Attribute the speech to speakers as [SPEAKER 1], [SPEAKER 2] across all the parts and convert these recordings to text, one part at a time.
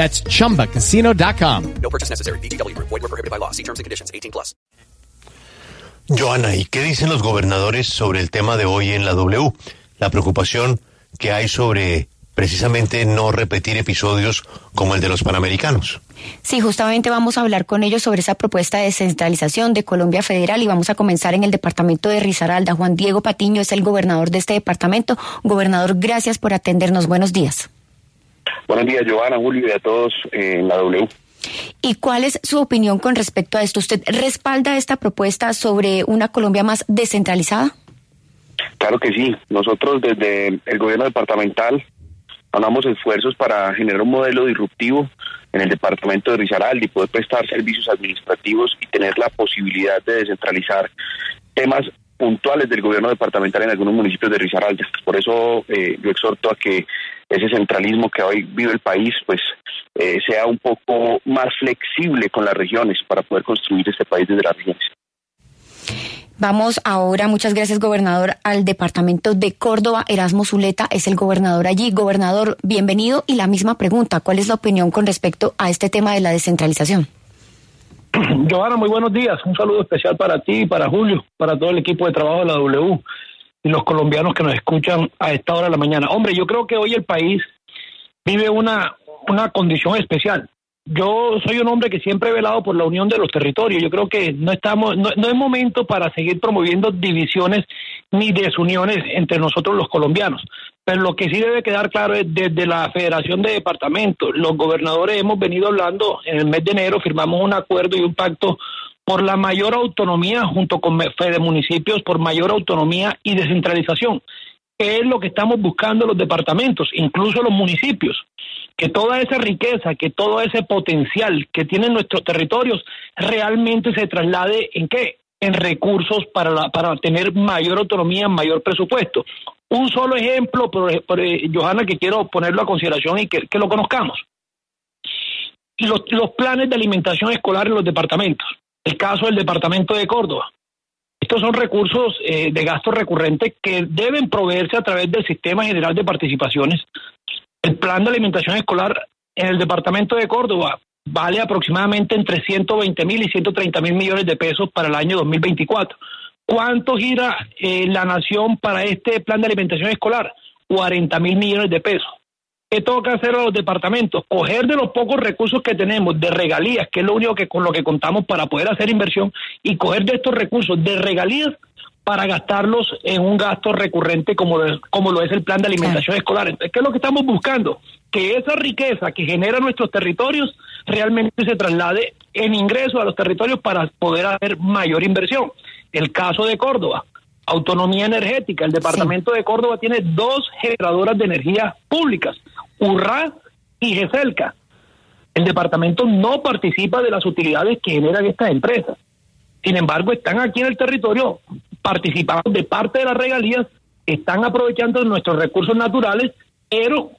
[SPEAKER 1] That's chumbacasino.com.
[SPEAKER 2] No purchase necessary. BGW. Void were prohibited by law. See terms and conditions. 18 plus.
[SPEAKER 3] Joana, ¿y qué dicen los gobernadores sobre el tema de hoy en la W? La preocupación que hay sobre precisamente no repetir episodios como el de los Panamericanos.
[SPEAKER 4] Sí, justamente vamos a hablar con ellos sobre esa propuesta de descentralización de Colombia Federal y vamos a comenzar en el departamento de Risaralda. Juan Diego Patiño es el gobernador de este departamento. Gobernador, gracias por atendernos. Buenos días.
[SPEAKER 5] Buenos días, Giovanna, Julio y a todos en la W.
[SPEAKER 4] ¿Y cuál es su opinión con respecto a esto? ¿Usted respalda esta propuesta sobre una Colombia más descentralizada?
[SPEAKER 5] Claro que sí. Nosotros desde el gobierno departamental Hagamos esfuerzos para generar un modelo disruptivo en el departamento de Risaralda y poder prestar servicios administrativos y tener la posibilidad de descentralizar temas puntuales del gobierno departamental en algunos municipios de Risaralda. Por eso eh, yo exhorto a que ese centralismo que hoy vive el país pues eh, sea un poco más flexible con las regiones para poder construir este país desde las regiones.
[SPEAKER 4] Vamos ahora, muchas gracias gobernador, al departamento de Córdoba. Erasmo Zuleta es el gobernador allí. Gobernador, bienvenido y la misma pregunta, ¿cuál es la opinión con respecto a este tema de la descentralización?
[SPEAKER 6] Giovanna, muy buenos días. Un saludo especial para ti, para Julio, para todo el equipo de trabajo de la W y los colombianos que nos escuchan a esta hora de la mañana. Hombre, yo creo que hoy el país vive una, una condición especial yo soy un hombre que siempre he velado por la unión de los territorios. Yo creo que no estamos, no, es momento para seguir promoviendo divisiones ni desuniones entre nosotros los colombianos. Lo que sí debe quedar claro es desde la Federación de Departamentos, los gobernadores hemos venido hablando en el mes de enero, firmamos un acuerdo y un pacto por la mayor autonomía junto con Fede Municipios, por mayor autonomía y descentralización es lo que estamos buscando los departamentos, incluso los municipios, que toda esa riqueza, que todo ese potencial que tienen nuestros territorios realmente se traslade en qué? En recursos para, para tener mayor autonomía, mayor presupuesto. Un solo ejemplo, por, Johanna, que quiero ponerlo a consideración y que, lo conozcamos. Los, los planes de alimentación escolar en los departamentos. El caso del departamento de Córdoba. Estos son recursos eh, de gasto recurrente que deben proveerse a través del Sistema General de Participaciones. El plan de alimentación escolar en el departamento de Córdoba vale aproximadamente entre 120 mil y 130 mil millones de pesos para el año 2024. ¿Cuánto gira eh, la nación para este plan de alimentación escolar? 40 mil millones de pesos. ¿Qué toca hacer a los departamentos? Coger de los pocos recursos que tenemos de regalías, que es lo único que con lo que contamos para poder hacer inversión, y coger de estos recursos de regalías para gastarlos en un gasto recurrente como lo, como lo es el plan de alimentación escolar. Entonces, ¿qué es lo que estamos buscando? Que esa riqueza que genera nuestros territorios realmente se traslade en ingresos a los territorios para poder hacer mayor inversión. El caso de Córdoba autonomía energética. El departamento de Córdoba tiene dos generadoras de energía públicas, URRA y GESELCA. El departamento no participa de las utilidades que generan estas empresas. Sin embargo, están aquí en el territorio participando de parte de las regalías, están aprovechando nuestros recursos naturales, pero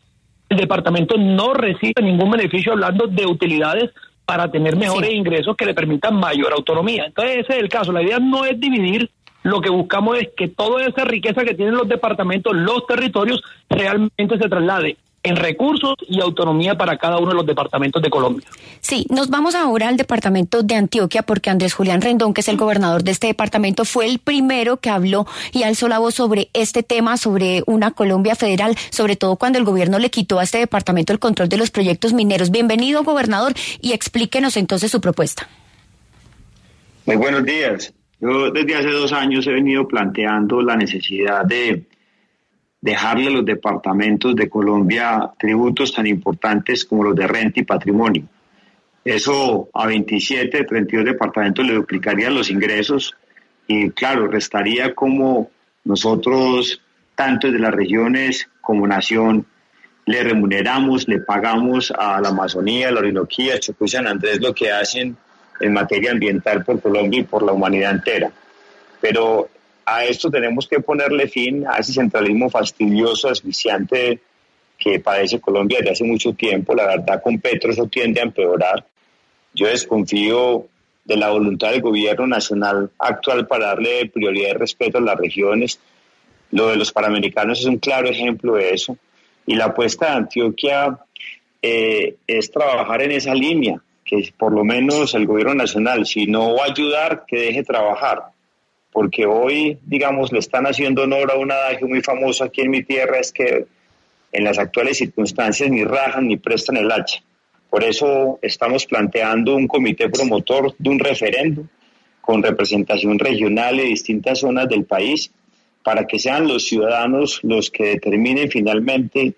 [SPEAKER 6] el departamento no recibe ningún beneficio hablando de utilidades para tener mejores ingresos que le permitan mayor autonomía. Entonces, ese es el caso. La idea no es dividir lo que buscamos es que toda esa riqueza que tienen los departamentos, los territorios, realmente se traslade en recursos y autonomía para cada uno de los departamentos de Colombia.
[SPEAKER 4] Sí, nos vamos ahora al departamento de Antioquia porque Andrés Julián Rendón, que es el gobernador de este departamento, fue el primero que habló y alzó la voz sobre este tema, sobre una Colombia federal, sobre todo cuando el gobierno le quitó a este departamento el control de los proyectos mineros. Bienvenido, gobernador, y explíquenos entonces su propuesta.
[SPEAKER 7] Muy buenos días. Yo desde hace dos años he venido planteando la necesidad de dejarle a los departamentos de Colombia tributos tan importantes como los de renta y patrimonio. Eso a 27, 32 departamentos le duplicaría los ingresos y claro, restaría como nosotros, tanto desde las regiones como nación, le remuneramos, le pagamos a la Amazonía, la Orinoquía, Chocó y San Andrés lo que hacen en materia ambiental por Colombia y por la humanidad entera. Pero a esto tenemos que ponerle fin a ese centralismo fastidioso, asfixiante que padece Colombia desde hace mucho tiempo. La verdad, con Petro eso tiende a empeorar. Yo desconfío de la voluntad del gobierno nacional actual para darle prioridad y respeto a las regiones. Lo de los panamericanos es un claro ejemplo de eso. Y la apuesta de Antioquia eh, es trabajar en esa línea, que por lo menos el gobierno nacional, si no va a ayudar, que deje trabajar. Porque hoy, digamos, le están haciendo honor a un adagio muy famoso aquí en mi tierra, es que en las actuales circunstancias ni rajan ni prestan el hacha. Por eso estamos planteando un comité promotor de un referendo con representación regional de distintas zonas del país para que sean los ciudadanos los que determinen finalmente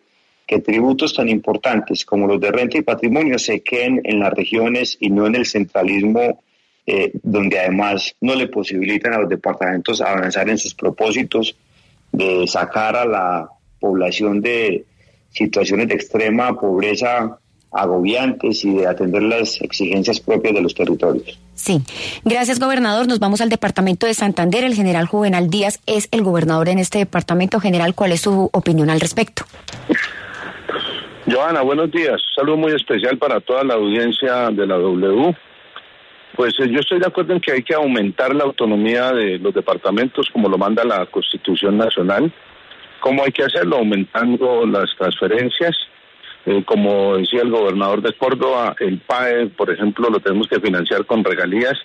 [SPEAKER 7] que tributos tan importantes como los de renta y patrimonio se queden en las regiones y no en el centralismo eh, donde además no le posibilitan a los departamentos avanzar en sus propósitos de sacar a la población de situaciones de extrema pobreza agobiantes y de atender las exigencias propias de los territorios.
[SPEAKER 4] Sí, gracias gobernador. Nos vamos al departamento de Santander. El general Juvenal Díaz es el gobernador en este departamento. General, ¿cuál es su opinión al respecto?
[SPEAKER 8] Joana, buenos días. saludo muy especial para toda la audiencia de la W. Pues eh, yo estoy de acuerdo en que hay que aumentar la autonomía de los departamentos como lo manda la Constitución Nacional. ¿Cómo hay que hacerlo? Aumentando las transferencias eh, como decía el gobernador de Córdoba, el PAE, por ejemplo, lo tenemos que financiar con regalías.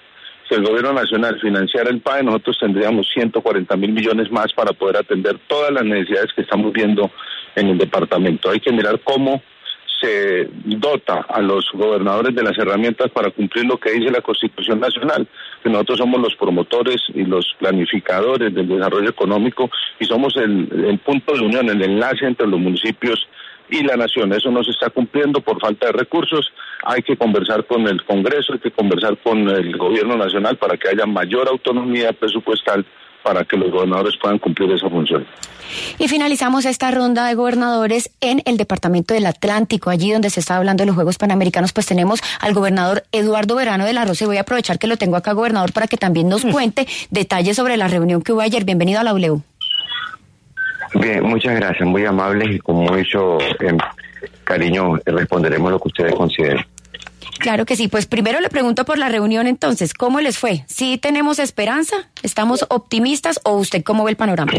[SPEAKER 8] Si el gobierno nacional financiara el PAE, nosotros tendríamos 140 mil millones más para poder atender todas las necesidades que estamos viendo en el departamento. Hay que mirar cómo se dota a los gobernadores de las herramientas para cumplir lo que dice la Constitución Nacional, que nosotros somos los promotores y los planificadores del desarrollo económico y somos el, el punto de unión, el enlace entre los municipios y la nación. Eso no se está cumpliendo por falta de recursos. Hay que conversar con el Congreso, hay que conversar con el Gobierno Nacional para que haya mayor autonomía presupuestal para que los gobernadores puedan cumplir esa función.
[SPEAKER 4] Y finalizamos esta ronda de gobernadores en el Departamento del Atlántico, allí donde se está hablando de los Juegos Panamericanos, pues tenemos al gobernador Eduardo Verano de la Rosa y voy a aprovechar que lo tengo acá, gobernador, para que también nos cuente detalles sobre la reunión que hubo ayer. Bienvenido a la W.
[SPEAKER 9] Bien, muchas gracias, muy amables y con mucho eh, cariño responderemos lo que ustedes consideren.
[SPEAKER 4] Claro que sí, pues primero le pregunto por la reunión entonces, ¿cómo les fue? ¿Sí tenemos esperanza? ¿Estamos optimistas o usted cómo ve el panorama?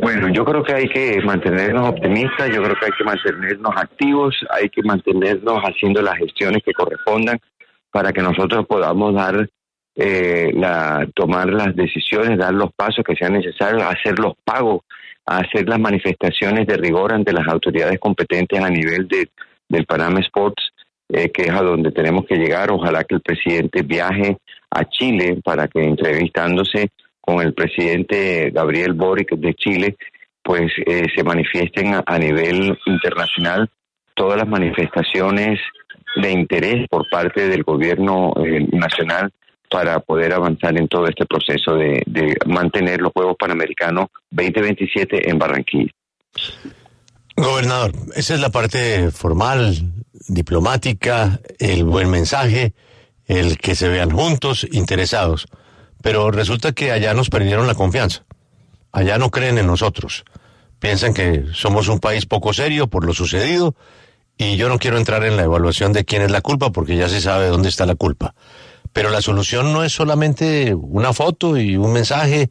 [SPEAKER 9] Bueno, yo creo que hay que mantenernos optimistas, yo creo que hay que mantenernos activos, hay que mantenernos haciendo las gestiones que correspondan para que nosotros podamos dar eh, la, tomar las decisiones, dar los pasos que sean necesarios, hacer los pagos hacer las manifestaciones de rigor ante las autoridades competentes a nivel de, del Panama Sports, eh, que es a donde tenemos que llegar. Ojalá que el presidente viaje a Chile para que entrevistándose con el presidente Gabriel Boric de Chile, pues eh, se manifiesten a, nivel internacional todas las manifestaciones de interés por parte del gobierno eh, nacional para poder avanzar en todo este proceso de, mantener los Juegos Panamericanos 2027 en Barranquilla.
[SPEAKER 3] Gobernador, esa es la parte formal, diplomática, el buen mensaje, el que se vean juntos, interesados. Pero resulta que allá nos perdieron la confianza. Allá no creen en nosotros. Piensan que somos un país poco serio por lo sucedido y yo no quiero entrar en la evaluación de quién es la culpa porque ya se sabe dónde está la culpa. Pero la solución no es solamente una foto y un mensaje.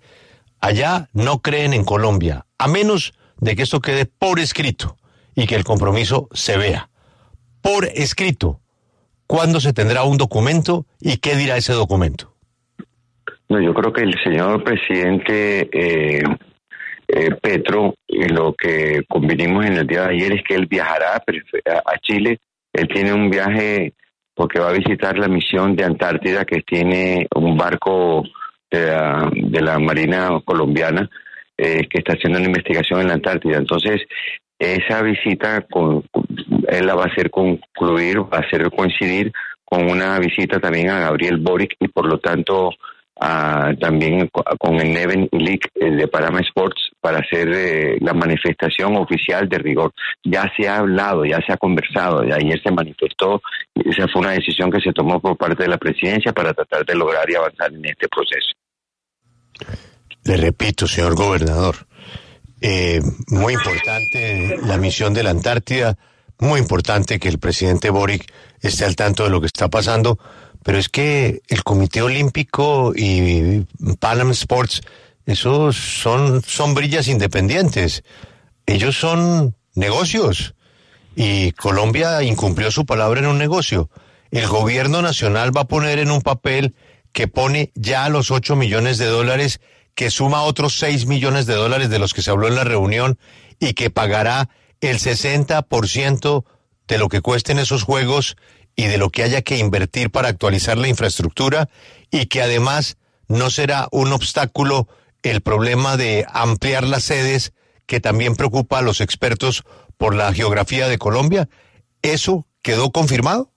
[SPEAKER 3] Allá no creen en Colombia, a menos de que esto quede por escrito y que el compromiso se vea. Por escrito. ¿Cuándo se tendrá un documento y qué dirá ese documento?
[SPEAKER 9] No, yo creo que el señor presidente eh, eh, Petro, lo que convinimos en el día de ayer es que él viajará a Chile. Él tiene un viaje porque va a visitar la misión de Antártida que tiene un barco de la, Marina colombiana eh, que está haciendo una investigación en la Antártida. Entonces, esa visita con, él la va a hacer concluir, va a hacer coincidir con una visita también a Gabriel Boric y por lo tanto también con el Neven League de Parama Sports para hacer eh, la manifestación oficial de rigor. Ya se ha hablado, ya se ha conversado, y ayer se manifestó, esa fue una decisión que se tomó por parte de la presidencia para tratar de lograr y avanzar en este proceso.
[SPEAKER 3] Le repito, señor gobernador, eh, muy importante la misión de la Antártida, muy importante que el presidente Boric esté al tanto de lo que está pasando, pero es que el Comité Olímpico y Panam Sports, esos son sombrillas independientes. Ellos son negocios. Y Colombia incumplió su palabra en un negocio. El gobierno nacional va a poner en un papel que pone ya los 8 millones de dólares, que suma otros 6 millones de dólares de los que se habló en la reunión y que pagará el 60% de lo que cuesten esos juegos y de lo que haya que invertir para actualizar la infraestructura y que además no será un obstáculo el problema de ampliar las sedes que también preocupa a los expertos por la geografía de Colombia. ¿Eso quedó confirmado?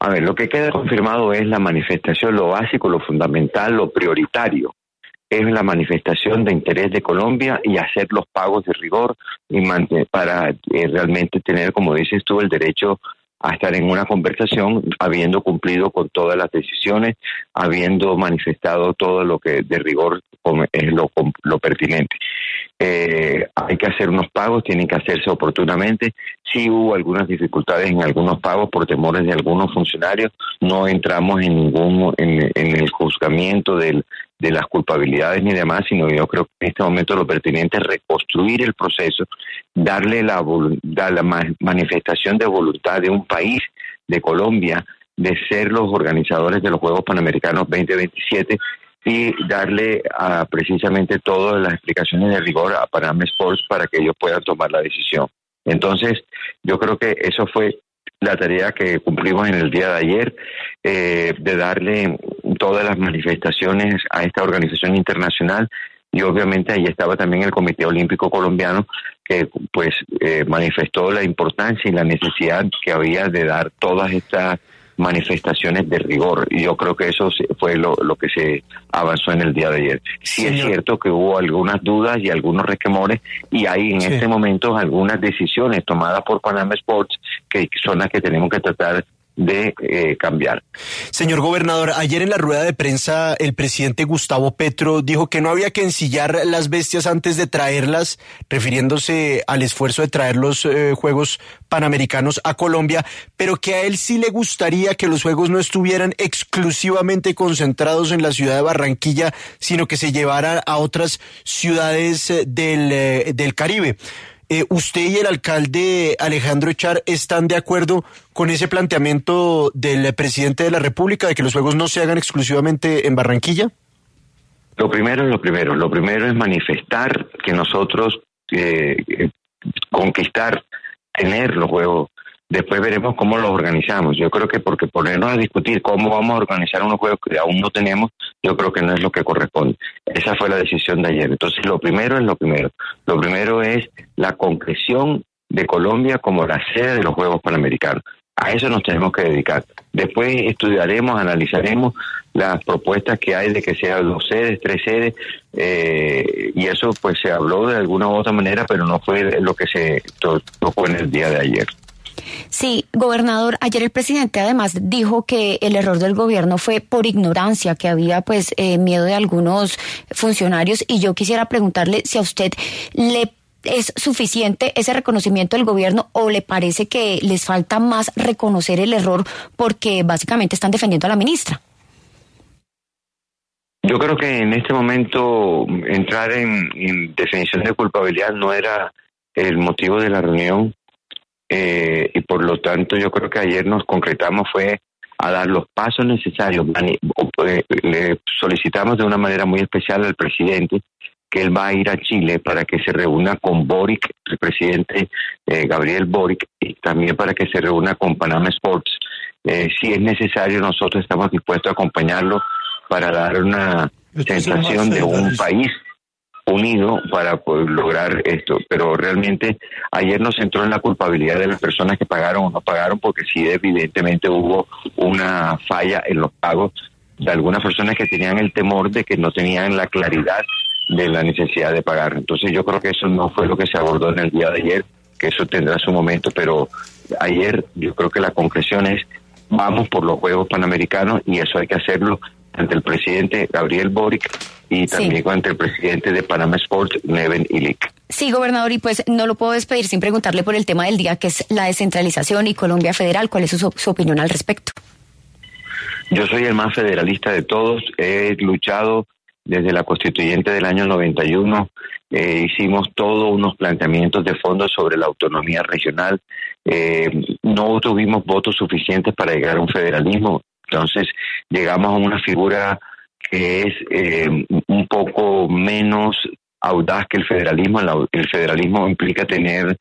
[SPEAKER 9] A ver, lo que queda confirmado es la manifestación, lo básico, lo fundamental, lo prioritario. Es la manifestación de interés de Colombia y hacer los pagos de rigor y para eh, realmente tener, como dices tú, el derecho a estar en una conversación habiendo cumplido con todas las decisiones, habiendo manifestado todo lo que de rigor es lo, lo pertinente. Eh, hay que hacer unos pagos, tienen que hacerse oportunamente. Sí hubo algunas dificultades en algunos pagos por temores de algunos funcionarios. No entramos en ningún en, en el juzgamiento del, de las culpabilidades ni demás, sino yo creo que en este momento lo pertinente es reconstruir el proceso, darle la, la manifestación de voluntad de un país, de Colombia, de ser los organizadores de los Juegos Panamericanos 2027 y darle a, precisamente todas las explicaciones de rigor a Panam Sports para que ellos puedan tomar la decisión. Entonces, yo creo que eso fue la tarea que cumplimos en el día de ayer, eh, de darle todas las manifestaciones a esta organización internacional y obviamente ahí estaba también el Comité Olímpico Colombiano que pues eh, manifestó la importancia y la necesidad que había de dar todas estas manifestaciones de rigor. Y yo creo que eso fue lo, que se avanzó en el día de ayer. Sí es cierto que hubo algunas dudas y algunos resquemores y hay en este momento algunas decisiones tomadas por Panama Sports que son las que tenemos que tratar de eh, cambiar.
[SPEAKER 10] Señor gobernador, ayer en la rueda de prensa el presidente Gustavo Petro dijo que no había que ensillar las bestias antes de traerlas, refiriéndose al esfuerzo de traer los eh, Juegos Panamericanos a Colombia, pero que a él sí le gustaría que los Juegos no estuvieran exclusivamente concentrados en la ciudad de Barranquilla, sino que se llevaran a otras ciudades eh, del, del Caribe. Eh, ¿Usted y el alcalde Alejandro Echar están de acuerdo con ese planteamiento del presidente de la República de que los juegos no se hagan exclusivamente en Barranquilla?
[SPEAKER 9] Lo primero es lo primero. Lo primero es manifestar que nosotros eh, eh conquistar, tener los juegos Después veremos cómo los organizamos. Yo creo que porque ponernos a discutir cómo vamos a organizar unos juegos que aún no tenemos, yo creo que no es lo que corresponde. Esa fue la decisión de ayer. Entonces, lo primero es lo primero. Lo primero es la concreción de Colombia como la sede de los Juegos Panamericanos. A eso nos tenemos que dedicar. Después estudiaremos, analizaremos las propuestas que hay de que sean dos sedes, tres sedes, eh, y eso pues se habló de alguna u otra manera, pero no fue lo que se tocó en el día de ayer.
[SPEAKER 4] Sí, gobernador, ayer el presidente además dijo que el error del gobierno fue por ignorancia, que había pues eh, miedo de algunos funcionarios y yo quisiera preguntarle si a usted le es suficiente ese reconocimiento del gobierno o le parece que les falta más reconocer el error porque básicamente están defendiendo a la ministra.
[SPEAKER 9] Yo creo que en este momento entrar en definición de culpabilidad no era el motivo de la reunión. Eh, y por lo tanto yo creo que ayer nos concretamos fue a dar los pasos necesarios. Eh, le solicitamos de una manera muy especial al presidente que él va a ir a Chile para que se reúna con Boric, el presidente eh, Gabriel Boric, y también para que se reúna con Panama Sports. Eh, si es necesario, nosotros estamos dispuestos a acompañarlo para dar una sensación de un país unido para lograr esto. Pero realmente ayer nos entró en la culpabilidad de las personas que pagaron o no pagaron, porque sí evidentemente hubo una falla en los pagos de algunas personas que tenían el temor de que no tenían la claridad de la necesidad de pagar. Entonces yo creo que eso no fue lo que se abordó en el día de ayer, que eso tendrá su momento, pero ayer yo creo que la concreción es vamos por los Juegos Panamericanos y eso hay que hacerlo ante el presidente Gabriel Boric y también ante el presidente de Panama Sports, Neven Ilic.
[SPEAKER 4] Sí, gobernador, y pues no lo puedo despedir sin preguntarle por el tema del día, que es la descentralización y Colombia Federal. ¿Cuál es su, su opinión al respecto?
[SPEAKER 9] Yo soy el más federalista de todos. He luchado desde la constituyente del año 91. Eh, hicimos todos unos planteamientos de fondo sobre la autonomía regional. Eh, no tuvimos votos suficientes para llegar a un federalismo. Entonces llegamos a una figura que es eh, un poco menos audaz que el federalismo. El federalismo implica tener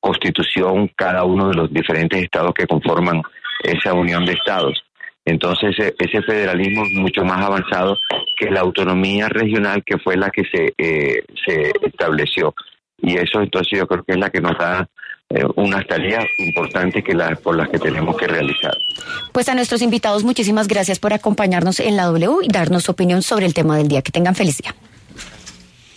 [SPEAKER 9] constitución cada uno de los diferentes estados que conforman esa unión de estados. Entonces, e, ese federalismo es mucho más avanzado que la autonomía regional que fue la que se, eh, se estableció. Y eso entonces yo creo que es la que nos da eh, unas tareas importantes que por las que tenemos que realizar.
[SPEAKER 4] Pues a nuestros invitados, muchísimas gracias por acompañarnos en la W y darnos su opinión sobre el tema del día. Que tengan feliz día.